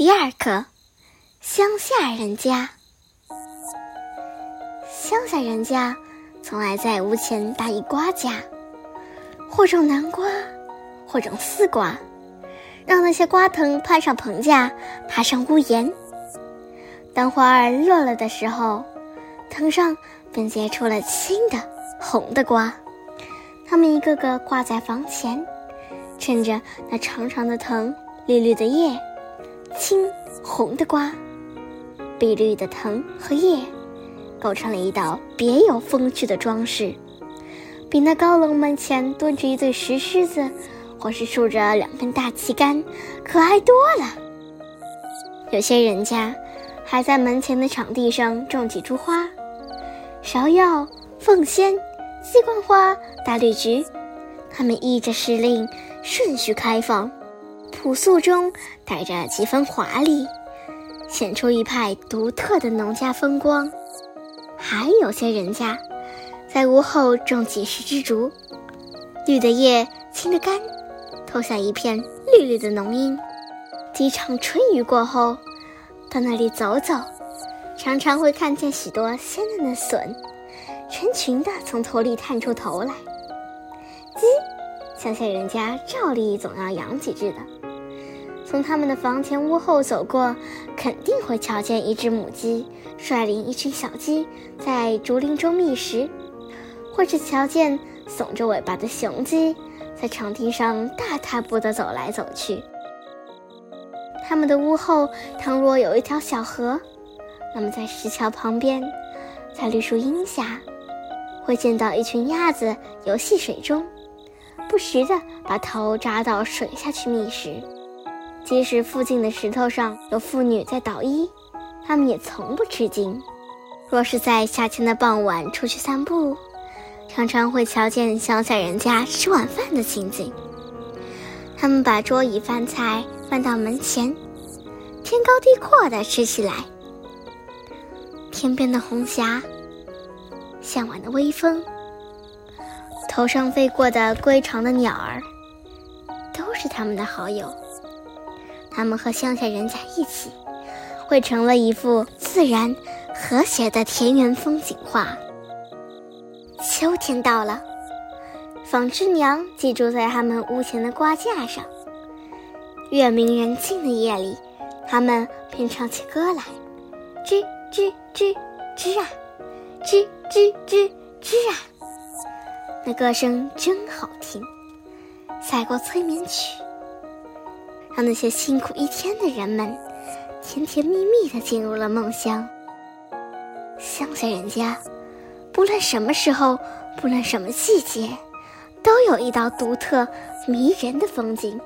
第二课，乡下人家。乡下人家从爱在屋前搭一瓜架，或种南瓜，或种丝瓜，让那些瓜藤攀上棚架，爬上屋檐。当花儿落了的时候，藤上便结出了青的、红的瓜，它们一个个挂在房前，衬着那长长的藤、绿绿的叶。青红的瓜，碧绿的藤和叶，构成了一道别有风趣的装饰，比那高楼门前蹲着一对石狮子，或是竖着两根大旗杆，可爱多了。有些人家还在门前的场地上种几株花：芍药、凤仙、鸡冠花、大绿菊，它们依着时令顺序开放。朴素中带着几分华丽，显出一派独特的农家风光。还有些人家，在屋后种几十枝竹，绿的叶，青的干，投下一片绿绿的浓荫。几场春雨过后，到那里走走，常常会看见许多鲜嫩的笋，成群的从土里探出头来。鸡，乡下人家照例总要养几只的。从他们的房前屋后走过，肯定会瞧见一只母鸡率领一群小鸡在竹林中觅食，或者瞧见耸着尾巴的雄鸡在场地上大踏步地走来走去。他们的屋后倘若有一条小河，那么在石桥旁边，在绿树荫下，会见到一群鸭子游戏水中，不时地把头扎到水下去觅食。即使附近的石头上有妇女在捣衣，他们也从不吃惊。若是在夏天的傍晚出去散步，常常会瞧见乡下人家吃晚饭的情景。他们把桌椅饭菜搬到门前，天高地阔地吃起来。天边的红霞，向晚的微风，头上飞过的归巢的鸟儿，都是他们的好友。他们和乡下人家一起，绘成了一幅自然和谐的田园风景画。秋天到了，纺织娘寄住在他们屋前的瓜架上。月明人静的夜里，他们便唱起歌来：吱吱吱吱啊，吱吱吱吱啊。那歌声真好听，赛过催眠曲。让那些辛苦一天的人们，甜甜蜜蜜的进入了梦乡。乡下人家，不论什么时候，不论什么季节，都有一道独特迷人的风景。